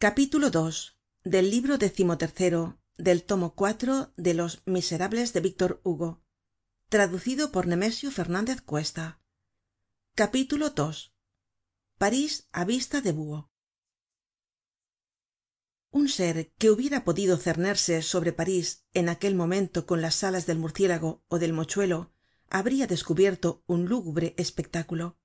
capítulo ii del libro décimotercero del tomo cuatro de los miserables de víctor hugo. Traducido por nemesio fernandez cuesta. Capítulo ii parís á vista de búho. Un ser que hubiera podido cernerse sobre parís en aquel momento con las alas del murciélago ó del mochuelo habria descubierto un lúgubre espectáculo.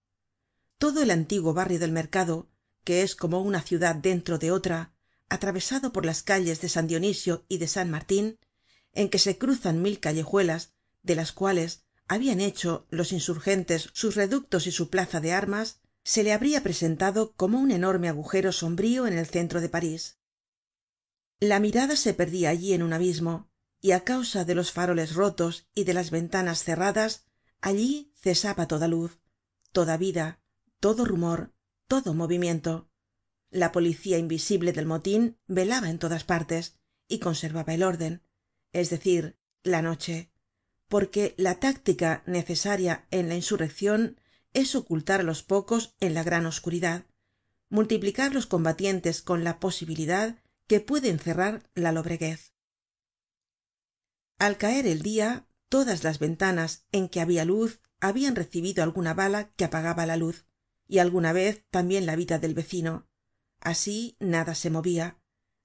Todo el antiguo barrio del mercado que es como una ciudad dentro de otra atravesado por las calles de san dionisio y de san martin en que se cruzan mil callejuelas de las cuales habian hecho los insurgentes sus reductos y su plaza de armas se le habria presentado como un enorme agujero sombrío en el centro de parís. La mirada se perdia allí en un abismo y á causa de los faroles rotos y de las ventanas cerradas allí cesaba toda luz toda vida todo rumor todo movimiento. La policía invisible del motin velaba en todas partes y conservaba el orden es decir la noche porque la táctica necesaria en la insurreccion es ocultar á los pocos en la gran oscuridad multiplicar los combatientes con la posibilidad que puede encerrar la lobreguez. Al caer el dia todas las ventanas en que habia luz habian recibido alguna bala que apagaba la luz y alguna vez tambien la vida del vecino. Así nada se movia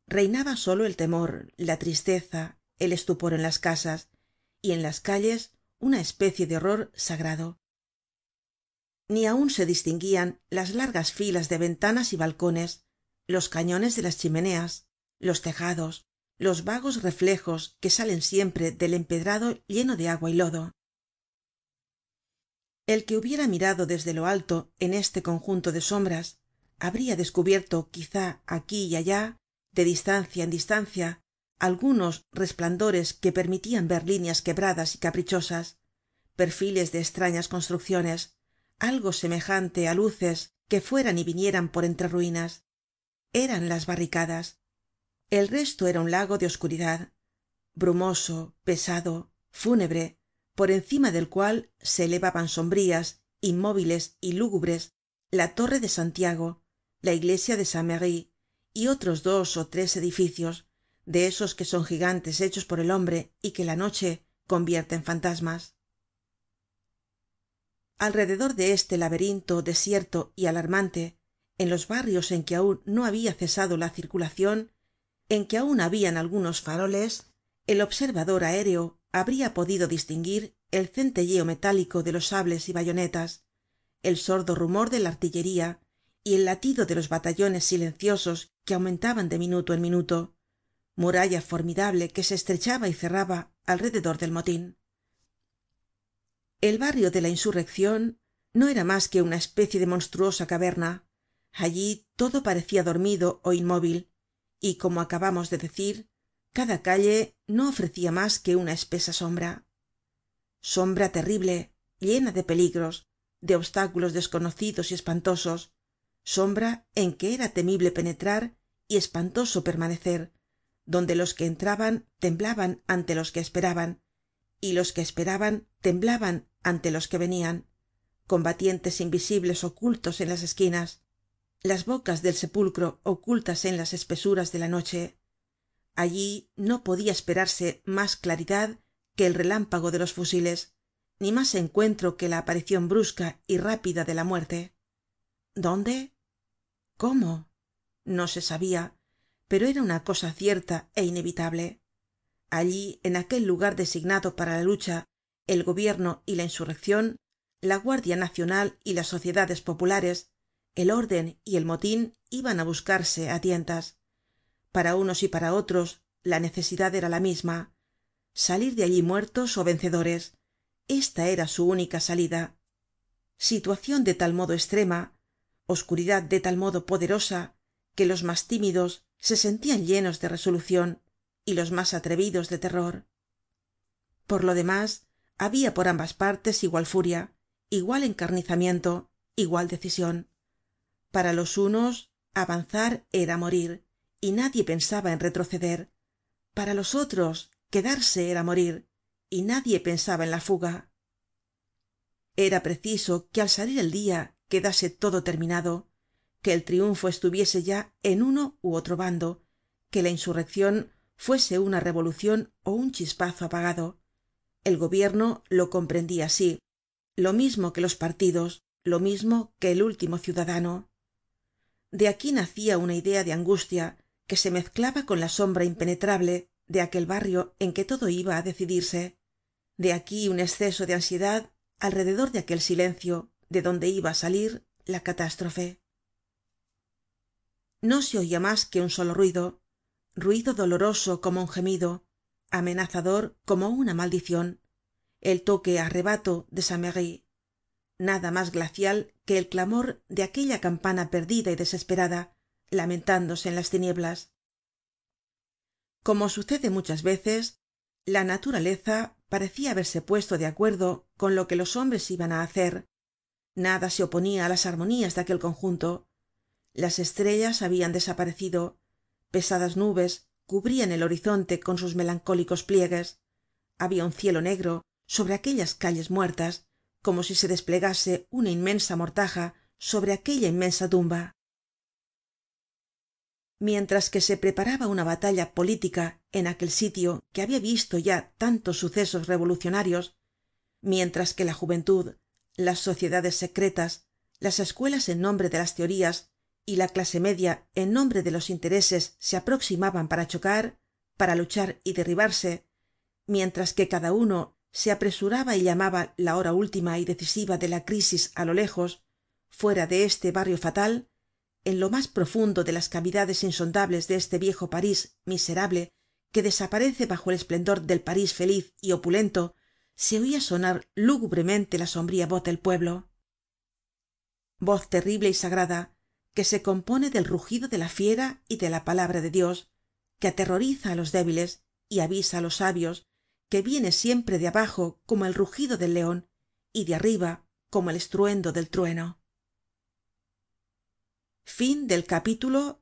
reinaba solo el temor la tristeza el estupor en las casas y en las calles una especie de horror sagrado. Ni aun se distinguian las largas filas de ventanas y balcones los cañones de las chimeneas los tejados los vagos reflejos que salen siempre del empedrado lleno de agua y lodo el que hubiera mirado desde lo alto en este conjunto de sombras habria descubierto quizá aquí y allá de distancia en distancia algunos resplandores que permitian ver líneas quebradas y caprichosas perfiles de estrañas construcciones algo semejante á luces que fueran y vinieran por entre ruinas. Eran las barricadas. El resto era un lago de oscuridad brumoso pesado fúnebre por encima del cual se elevaban sombrías inmóviles y lúgubres la torre de santiago la iglesia de san merry y otros dos ó tres edificios de esos que son gigantes hechos por el hombre y que la noche convierte en fantasmas. Alrededor de este laberinto desierto y alarmante en los barrios en que aun no habia cesado la circulacion en que aun habian algunos faroles el observador aéreo habria podido distinguir el centelleo metálico de los sables y bayonetas el sordo rumor de la artillería y el latido de los batallones silenciosos que aumentaban de minuto en minuto muralla formidable que se estrechaba y cerraba alrededor del motin el barrio de la insurreccion no era mas que una especie de monstruosa caverna. Allí todo parecia dormido ó inmóvil y como acabamos de decir cada calle no ofrecia mas que una espesa sombra. Sombra terrible llena de peligros de obstáculos desconocidos y espantosos. Sombra en que era temible penetrar y espantoso permanecer donde los que entraban temblaban ante los que esperaban y los que esperaban temblaban ante los que venian combatientes invisibles ocultos en las esquinas las bocas del sepulcro ocultas en las espesuras de la noche allí no podia esperarse mas claridad que el relámpago de los fusiles ni mas encuentro que la aparicion brusca y rápida de la muerte. Dónde cómo no se sabia pero era una cosa cierta é inevitable. Allí en aquel lugar designado para la lucha el gobierno y la insurreccion la guardia nacional y las sociedades populares el orden y el motin iban á buscarse á tientas para unos y para otros la necesidad era la misma. Salir de allí muertos ó vencedores. Esta era su única salida. Situacion de tal modo estrema oscuridad de tal modo poderosa que los mas tímidos se sentian llenos de resolucion y los mas atrevidos de terror. Por lo demás habia por ambas partes igual furia igual encarnizamiento igual decision para los unos avanzar era morir y nadie pensaba en retroceder. Para los otros quedarse era morir y nadie pensaba en la fuga. Era preciso que al salir el dia quedase todo terminado que el triunfo estuviese ya en uno ú otro bando que la insurreccion fuese una revolucion ó un chispazo apagado. El gobierno lo comprendia así lo mismo que los partidos lo mismo que el último ciudadano. De aquí nacia una idea de angustia que se mezclaba con la sombra impenetrable de aquel barrio en que todo iba á decidirse. De aquí un esceso de ansiedad alrededor de aquel silencio de donde iba á salir la catástrofe. No se oia mas que un solo ruido ruido doloroso como un gemido amenazador como una maldicion el toque á rebato de san merry nada mas glacial que el clamor de aquella campana perdida y desesperada lamentándose en las tinieblas. Como sucede muchas veces la naturaleza parecia haberse puesto de acuerdo con lo que los hombres iban á hacer. Nada se oponia á las armonías de aquel conjunto. Las estrellas habian desaparecido pesadas nubes cubrian el horizonte con sus melancólicos pliegues habia un cielo negro sobre aquellas calles muertas como si se desplegase una inmensa mortaja sobre aquella inmensa tumba mientras que se preparaba una batalla política en aquel sitio que habia visto ya tantos sucesos revolucionarios mientras que la juventud las sociedades secretas las escuelas en nombre de las teorías y la clase media en nombre de los intereses se aproximaban para chocar para luchar y derribarse mientras que cada uno se apresuraba y llamaba la hora última y decisiva de la crisis á lo lejos fuera de este barrio fatal en lo mas profundo de las cavidades insondables de este viejo parís miserable que desaparece bajo el esplendor del parís feliz y opulento se oia sonar lúgubremente la sombría voz del pueblo. Voz terrible y sagrada que se compone del rugido de la fiera y de la palabra de dios que aterroriza á los débiles y avisa á los sabios que viene siempre de abajo como el rugido del leon y de arriba como el estruendo del trueno fin del capítulo